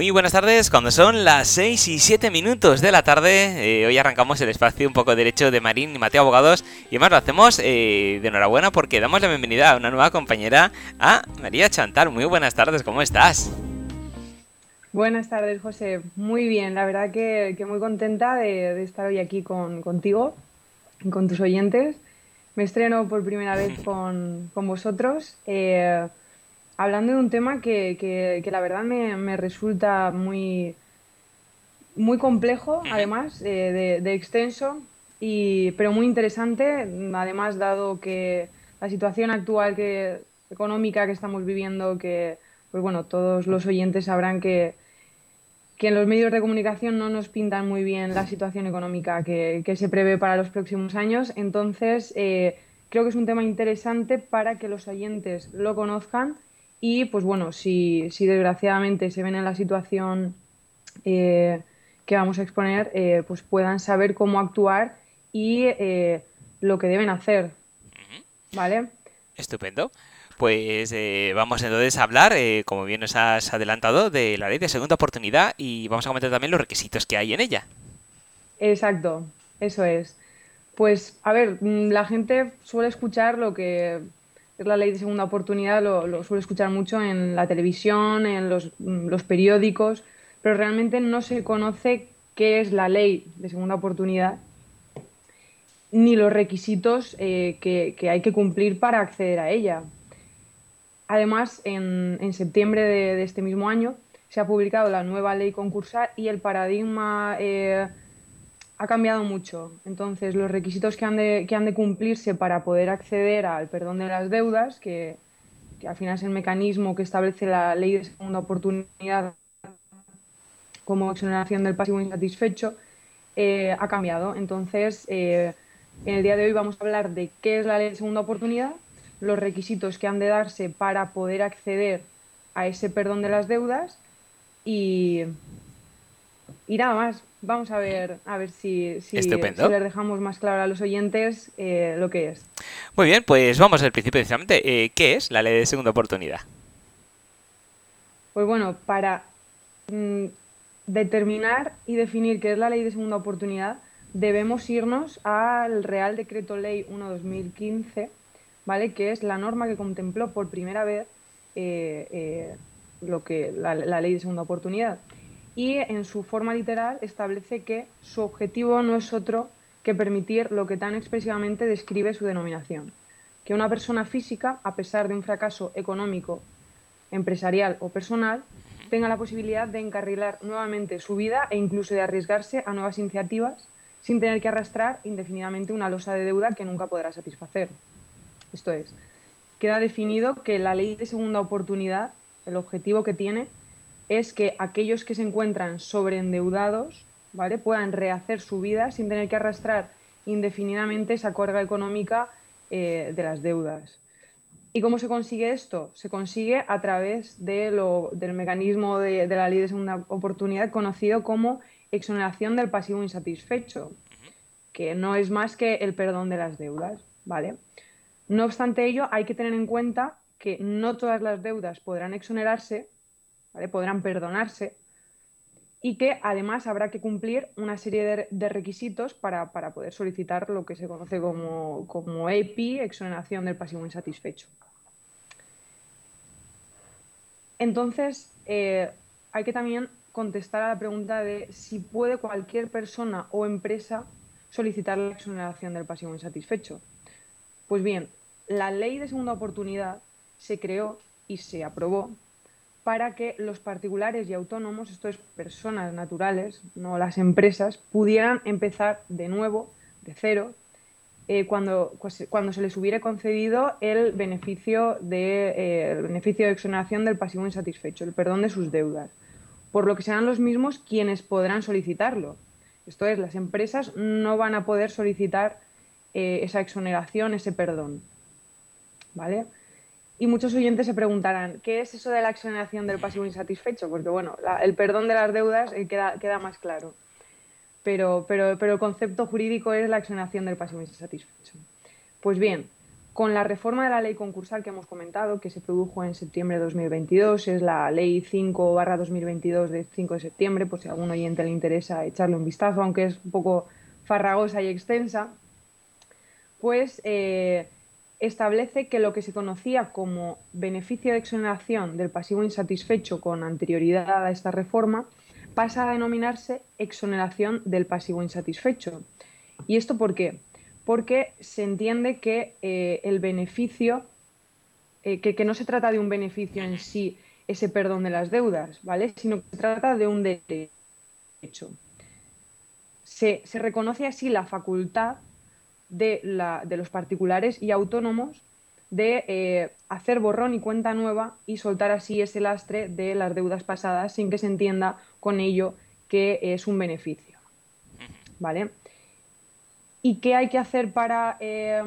Muy buenas tardes, cuando son las 6 y 7 minutos de la tarde, eh, hoy arrancamos el espacio un poco derecho de Marín y Mateo Abogados y además lo hacemos eh, de enhorabuena porque damos la bienvenida a una nueva compañera, a María Chantal. Muy buenas tardes, ¿cómo estás? Buenas tardes, José. Muy bien, la verdad que, muy contenta de, estar hoy aquí con, contigo, con tus oyentes. Me estreno por primera vez con, vosotros. Eh, hablando de un tema que, la verdad me, resulta muy, muy complejo, además, de, extenso, y, pero muy interesante, además, dado que la situación actual que, económica que estamos viviendo, que pues bueno, todos los oyentes sabrán que, que en los medios de comunicación no nos pintan muy bien la situación económica que, se prevé para los próximos años. Entonces, eh, creo que es un tema interesante para que los oyentes lo conozcan y pues bueno, si, si desgraciadamente se ven en la situación eh, que vamos a exponer, eh, pues puedan saber cómo actuar y eh, lo que deben hacer. ¿Vale? Estupendo. Pues vamos entonces a hablar, como bien nos has adelantado, de la ley de segunda oportunidad y vamos a comentar también los requisitos que hay en ella. Exacto, eso es. Pues, a ver, mm, la gente suele escuchar lo que la ley de segunda oportunidad, lo, suele escuchar mucho en la televisión, en los, periódicos, pero realmente no se conoce qué es la ley de segunda oportunidad ni los requisitos eh, que, hay que cumplir para acceder a ella. Además, en, septiembre de, este mismo año se ha publicado la nueva ley concursal y el paradigma eh, ha cambiado mucho. Entonces, los requisitos que han, de, que cumplirse para poder acceder al perdón de las deudas, que, al final es el mecanismo que establece la ley de segunda oportunidad como exoneración del pasivo insatisfecho, eh, ha cambiado. Entonces, eh, en el día de hoy vamos a hablar de qué es la ley de segunda oportunidad, los requisitos que han de darse para poder acceder a ese perdón de las deudas y, y nada más. Vamos a ver, a ver si, si, les dejamos más claro a los oyentes eh, lo que es. Muy bien, pues vamos al principio precisamente. Eh, ¿Qué es la ley de segunda oportunidad? Pues bueno, para mm, determinar y definir qué es la ley de segunda oportunidad, debemos irnos al Real Decreto Ley 1-2015, ¿vale? que es la norma que contempló por primera vez eh, lo que la ley de segunda oportunidad y en su forma literal establece que su objetivo no es otro que permitir lo que tan expresivamente describe su denominación, que una persona física, a pesar de un fracaso económico, empresarial o personal, tenga la posibilidad de encarrilar nuevamente su vida e incluso de arriesgarse a nuevas iniciativas sin tener que arrastrar indefinidamente una losa de deuda que nunca podrá satisfacer. Esto es, queda definido que la ley de segunda oportunidad, el objetivo que tiene, es que aquellos que se encuentran sobreendeudados ¿vale? puedan rehacer su vida sin tener que arrastrar indefinidamente esa carga económica eh, de las deudas. ¿Y cómo se consigue esto? Se consigue a través del mecanismo de, de, la ley de segunda oportunidad conocido como exoneración del pasivo insatisfecho, que no es más que el perdón de las deudas. ¿vale? No obstante ello, hay que tener en cuenta que no todas las deudas podrán exonerarse podrán perdonarse y que además habrá que cumplir una serie de, requisitos para, poder solicitar lo que se conoce como, como EPI, exoneración del pasivo insatisfecho. Entonces, eh, hay que también contestar a la pregunta de si puede cualquier persona o empresa solicitar la exoneración del pasivo insatisfecho. Pues bien, la ley de segunda oportunidad se creó y se aprobó para que los particulares y autónomos, esto es personas naturales, no las empresas, pudieran empezar de nuevo, de cero, eh, cuando, pues, cuando se les hubiera concedido el beneficio, de, eh, el beneficio de exoneración del pasivo insatisfecho, el perdón de sus deudas, por lo que serán los mismos quienes podrán solicitarlo. Esto es, las empresas no van a poder solicitar eh, esa exoneración, ese perdón. ¿Vale? Y muchos oyentes se preguntarán, ¿qué es eso de la exoneración del pasivo insatisfecho? Porque, bueno, el perdón de las deudas eh, queda, queda más claro. Pero, pero, pero el concepto jurídico es la exoneración del pasivo insatisfecho. Pues bien, Con la reforma de la ley concursal que hemos comentado, que se produjo en septiembre de 2022, es la ley 5-2022 de 5 de septiembre, por si a algún oyente le interesa echarle un vistazo, aunque es un poco farragosa y extensa, pues eh, establece que lo que se conocía como beneficio de exoneración del pasivo insatisfecho con anterioridad a esta reforma pasa a denominarse exoneración del pasivo insatisfecho. ¿Y esto por qué? Porque se entiende que eh, el beneficio, eh, que, no se trata de un beneficio en sí, ese perdón de las deudas, ¿vale? Sino que se trata de un derecho. Se, reconoce así la facultad de, los particulares y autónomos de eh, hacer borrón y cuenta nueva y soltar así ese lastre de las deudas pasadas sin que se entienda con ello que es un beneficio. ¿Vale? ¿Y qué hay que hacer para eh,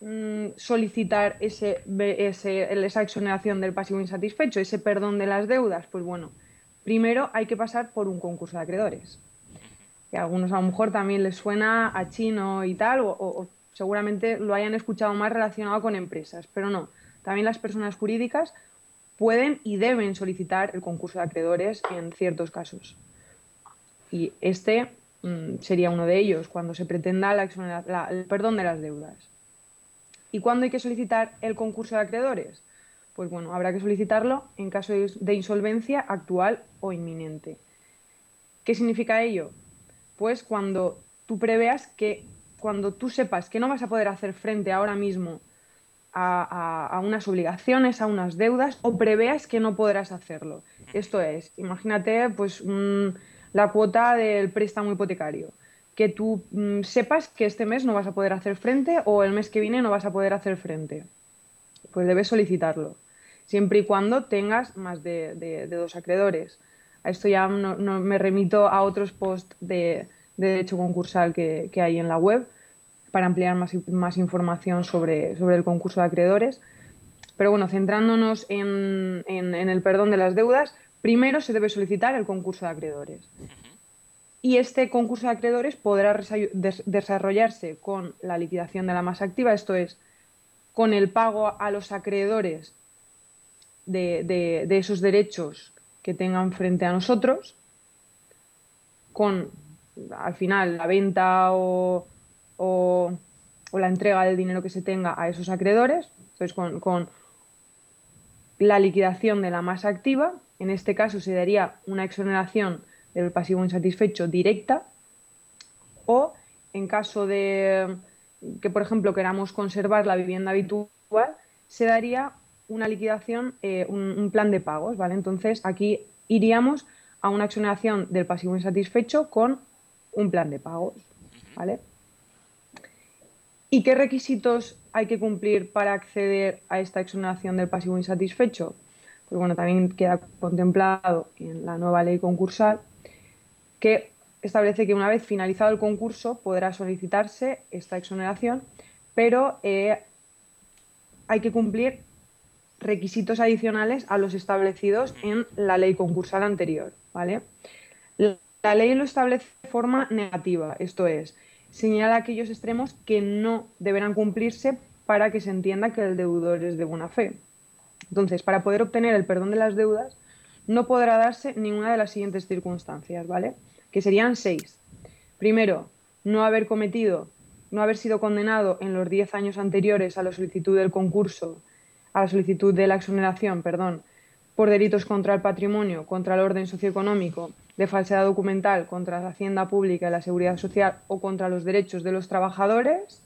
mm, solicitar ese, esa exoneración del pasivo insatisfecho, ese perdón de las deudas? Pues bueno, primero hay que pasar por un concurso de acreedores. Que a algunos a lo mejor también les suena a chino y tal, o seguramente lo hayan escuchado más relacionado con empresas, pero no. También las personas jurídicas pueden y deben solicitar el concurso de acreedores en ciertos casos. Y este mm, sería uno de ellos, cuando se pretenda el perdón de las deudas. ¿Y cuándo hay que solicitar el concurso de acreedores? Pues bueno, habrá que solicitarlo en caso de insolvencia actual o inminente. ¿Qué significa ello? Pues cuando tú preveas que, cuando tú sepas que no vas a poder hacer frente ahora mismo a, unas obligaciones, a unas deudas, o preveas que no podrás hacerlo. Esto es, imagínate pues la cuota del préstamo hipotecario, que tú mm, sepas que este mes no vas a poder hacer frente o el mes que viene no vas a poder hacer frente. Pues debes solicitarlo, siempre y cuando tengas más de, dos acreedores. A esto ya no, me remito a otros posts de, derecho concursal que hay en la web, para ampliar más, más información sobre, sobre, el concurso de acreedores. Pero bueno, centrándonos en, en, el perdón de las deudas, primero se debe solicitar el concurso de acreedores. Y este concurso de acreedores podrá desarrollarse con la liquidación de la masa activa, esto es, con el pago a los acreedores de, de, de esos derechos que tengan frente a nosotros, con al final la venta o, o, la entrega del dinero que se tenga a esos acreedores, pues con, la liquidación de la masa activa, en este caso se daría una exoneración del pasivo insatisfecho directa, o en caso de que, por ejemplo, queramos conservar la vivienda habitual, se daría una liquidación, eh, un, un, plan de pagos, ¿vale? Entonces aquí iríamos a una exoneración del pasivo insatisfecho con un plan de pagos, ¿vale? ¿Y qué requisitos hay que cumplir para acceder a esta exoneración del pasivo insatisfecho? Pues bueno, también queda contemplado en la nueva ley concursal que establece que una vez finalizado el concurso podrá solicitarse esta exoneración, pero eh, hay que cumplir requisitos adicionales a los establecidos en la ley concursal anterior. ¿vale? La ley lo establece de forma negativa, esto es, señala aquellos extremos que no deberán cumplirse para que se entienda que el deudor es de buena fe. Entonces, para poder obtener el perdón de las deudas, no podrá darse ninguna de las siguientes circunstancias, ¿vale? Que serían seis. Primero, no haber cometido, no haber sido condenado en los diez años anteriores a la solicitud del concurso, a la solicitud de la exoneración, perdón, por delitos contra el patrimonio, contra el orden socioeconómico, de falsedad documental contra la hacienda pública y la seguridad social o contra los derechos de los trabajadores.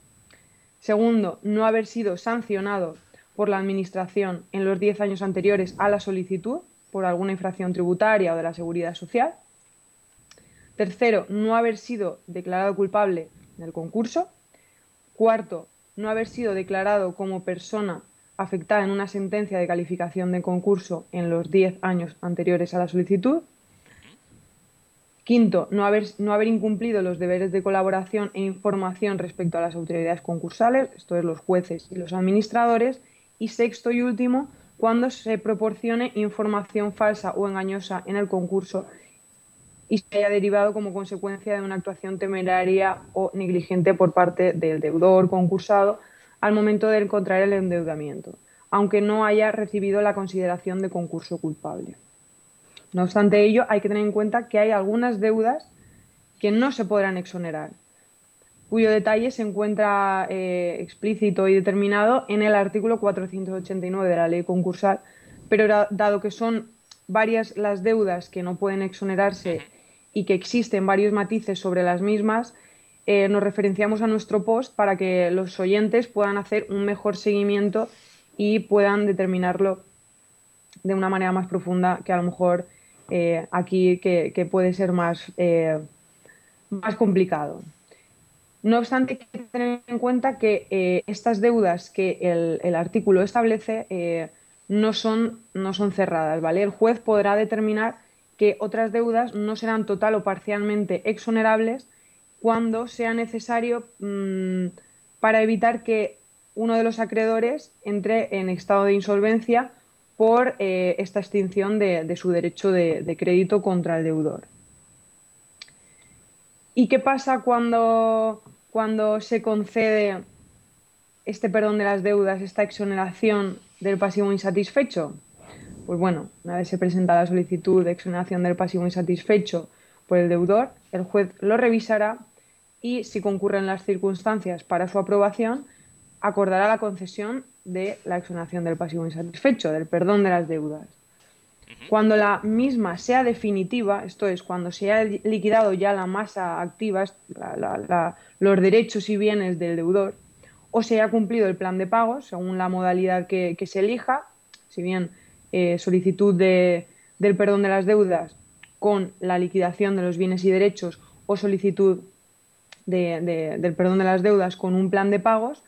Segundo, no haber sido sancionado por la Administración en los diez años anteriores a la solicitud por alguna infracción tributaria o de la seguridad social. Tercero, no haber sido declarado culpable del concurso. Cuarto, no haber sido declarado como persona afectada en una sentencia de calificación de concurso en los diez años anteriores a la solicitud. Quinto, no haber, no haber incumplido los deberes de colaboración e información respecto a las autoridades concursales, esto es los jueces y los administradores. Y sexto y último, cuando se proporcione información falsa o engañosa en el concurso y se haya derivado como consecuencia de una actuación temeraria o negligente por parte del deudor concursado al momento de encontrar el endeudamiento, aunque no haya recibido la consideración de concurso culpable. No obstante ello, hay que tener en cuenta que hay algunas deudas que no se podrán exonerar, cuyo detalle se encuentra eh, explícito y determinado en el artículo 489 de la ley concursal, pero dado que son varias las deudas que no pueden exonerarse y que existen varios matices sobre las mismas, eh, nos referenciamos a nuestro post para que los oyentes puedan hacer un mejor seguimiento y puedan determinarlo de una manera más profunda que a lo mejor eh, aquí que, puede ser más, más complicado. No obstante, hay que tener en cuenta que eh, estas deudas que el, artículo establece eh, no, son, no son cerradas, ¿vale? El juez podrá determinar que otras deudas no serán total o parcialmente exonerables cuando sea necesario mm, para evitar que uno de los acreedores entre en estado de insolvencia por eh, esta extinción de, su derecho de crédito contra el deudor. ¿Y qué pasa cuando cuando se concede este perdón de las deudas, esta exoneración del pasivo insatisfecho? Pues bueno, una vez se presenta la solicitud de exoneración del pasivo insatisfecho por el deudor, el juez lo revisará y, si concurren las circunstancias para su aprobación, acordará la concesión de la exoneración del pasivo insatisfecho, del perdón de las deudas. Cuando la misma sea definitiva, esto es, cuando se haya liquidado ya la masa activa, los derechos y bienes del deudor, o se haya cumplido el plan de pagos, según la modalidad que, se elija, si bien eh, solicitud de, del perdón de las deudas con la liquidación de los bienes y derechos o solicitud del perdón de las deudas con un plan de pagos,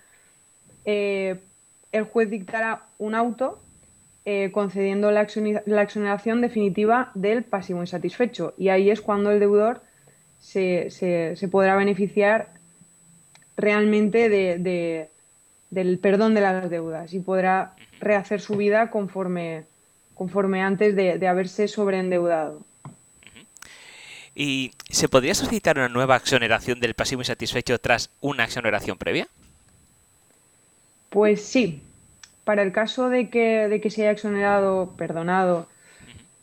eh, el juez dictará un auto eh, concediendo la, exoneración definitiva del pasivo insatisfecho. Y ahí es cuando el deudor se, podrá beneficiar realmente de, del perdón de las deudas y podrá rehacer su vida conforme, conforme antes de, haberse sobreendeudado. ¿Y se podría solicitar una nueva exoneración del pasivo insatisfecho tras una exoneración previa? Pues sí, para el caso de que, de que se haya exonerado, perdonado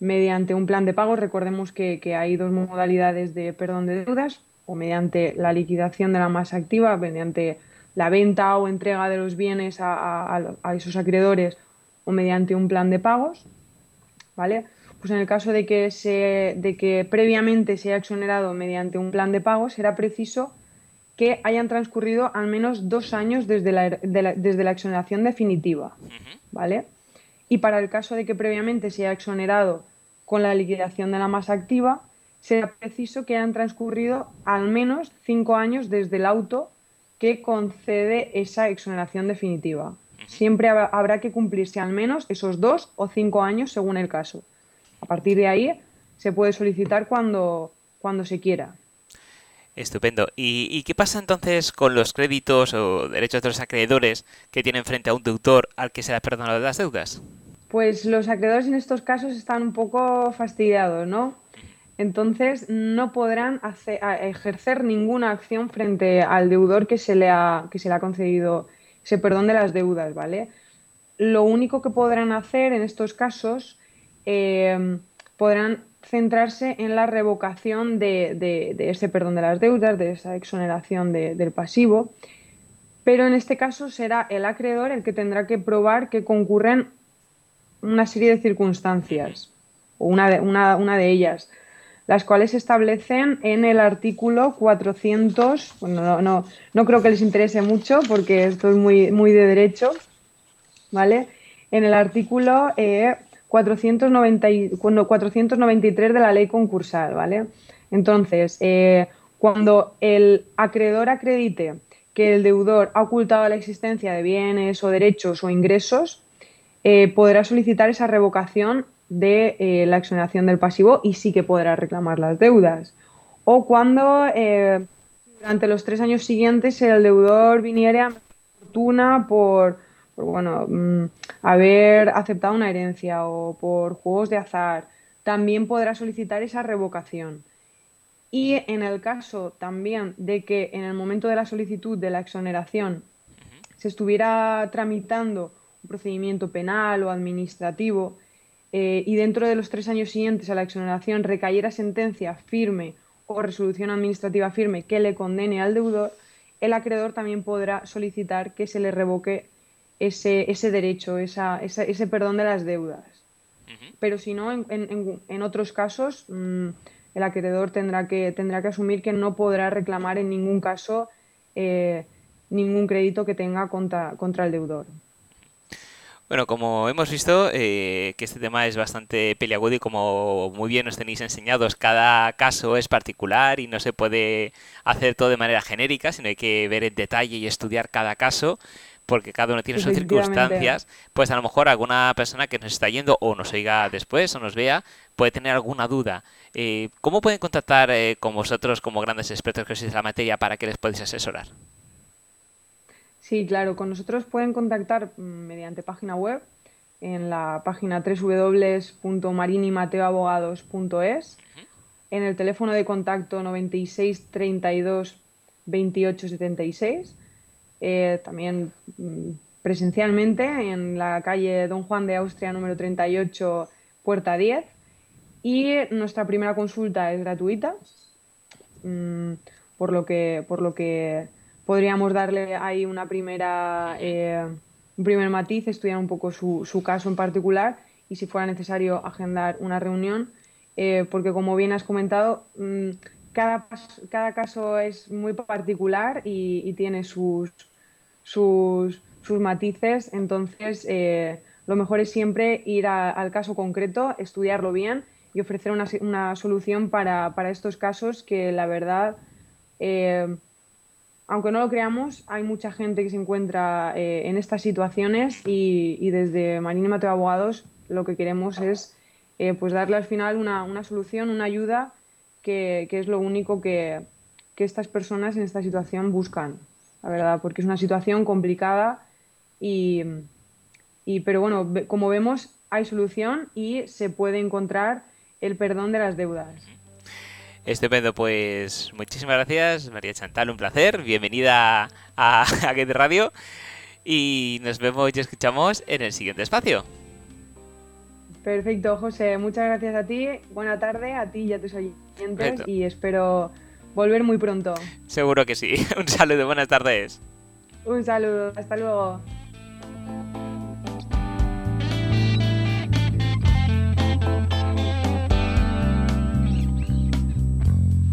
mediante un plan de pago, recordemos que, hay dos modalidades de perdón de deudas, o mediante la liquidación de la masa activa, mediante la venta o entrega de los bienes a, esos acreedores, o mediante un plan de pagos, ¿vale? Pues en el caso de que, se, de que previamente se haya exonerado mediante un plan de pago, será preciso que hayan transcurrido al menos dos años desde la, desde la exoneración definitiva, ¿vale? Y para el caso de que previamente se haya exonerado con la liquidación de la masa activa, será preciso que hayan transcurrido al menos cinco años desde el auto que concede esa exoneración definitiva. Siempre habrá que cumplirse al menos esos dos o cinco años según el caso. A partir de ahí se puede solicitar cuando, cuando se quiera. Estupendo. ¿Y, qué pasa entonces con los créditos o derechos de los acreedores que tienen frente a un deudor al que se le ha perdonado las deudas? Pues los acreedores en estos casos están un poco fastidiados, ¿no? Entonces no podrán ejercer ninguna acción frente al deudor que se le ha, que se le ha concedido ese perdón de las deudas, ¿vale? Lo único que podrán hacer en estos casos eh, podrán centrarse en la revocación de, ese perdón de las deudas, de esa exoneración del pasivo, pero en este caso será el acreedor el que tendrá que probar que concurren una serie de circunstancias, o una de, una, una de ellas, las cuales se establecen en el artículo 400, bueno, no, no, creo que les interese mucho porque esto es muy, muy de derecho, ¿vale? En el artículo eh, 493 de la ley concursal, ¿vale? Entonces, eh, cuando el acreedor acredite que el deudor ha ocultado la existencia de bienes o derechos o ingresos, eh, podrá solicitar esa revocación de eh, la exoneración del pasivo y sí que podrá reclamar las deudas. O cuando durante los tres años siguientes el deudor viniera a fortuna por por bueno, mm, haber aceptado una herencia o por juegos de azar, también podrá solicitar esa revocación. Y en el caso también de que en el momento de la solicitud de la exoneración se estuviera tramitando un procedimiento penal o administrativo eh, y dentro de los tres años siguientes a la exoneración recayera sentencia firme o resolución administrativa firme que le condene al deudor, el acreedor también podrá solicitar que se le revoque ese, ese derecho, esa, ese perdón de las deudas. Pero si no, en, otros casos, mm, el acreedor tendrá que, tendrá que asumir que no podrá reclamar en ningún caso eh, ningún crédito que tenga contra, contra el deudor. Bueno, como hemos visto, eh, que este tema es bastante peliagudo y como muy bien os tenéis enseñados, cada caso es particular y no se puede hacer todo de manera genérica, sino hay que ver en detalle y estudiar cada caso porque cada uno tiene sus circunstancias, pues a lo mejor alguna persona que nos está yendo o nos oiga después o nos vea puede tener alguna duda. Eh, ¿Cómo pueden contactar eh, con vosotros como grandes expertos que sois de la materia para que les podáis asesorar? Sí, claro, con nosotros pueden contactar mm, mediante página web en la página www.marinimateoabogados.es, en el teléfono de contacto 96 32 28 76 eh, también mm, presencialmente en la calle Don Juan de Austria número 38, puerta 10. Y nuestra primera consulta es gratuita, mm, por, lo que, por lo que podríamos darle ahí una primera, eh, un primer matiz, estudiar un poco su, su, caso en particular y si fuera necesario agendar una reunión, eh, porque como bien has comentado, mm, cada, cada caso es muy particular y, tiene sus, sus, matices, entonces eh, lo mejor es siempre ir al caso concreto, estudiarlo bien y ofrecer una, solución para, estos casos que la verdad, eh, aunque no lo creamos, hay mucha gente que se encuentra eh, en estas situaciones y, desde Marina Mateo Abogados lo que queremos es pues darle al final una solución, una ayuda que, es lo único que, estas personas en esta situación buscan, la verdad, porque es una situación complicada y, pero bueno, como vemos, hay solución y se puede encontrar el perdón de las deudas. Estupendo, pues muchísimas gracias, María Chantal, un placer. Bienvenida a, a Get Radio y nos vemos y escuchamos en el siguiente espacio. Perfecto, José. Muchas gracias a ti. Buena tarde a ti y a tus oyentes y espero volver muy pronto. Seguro que sí. Un saludo, buenas tardes. Un saludo, hasta luego.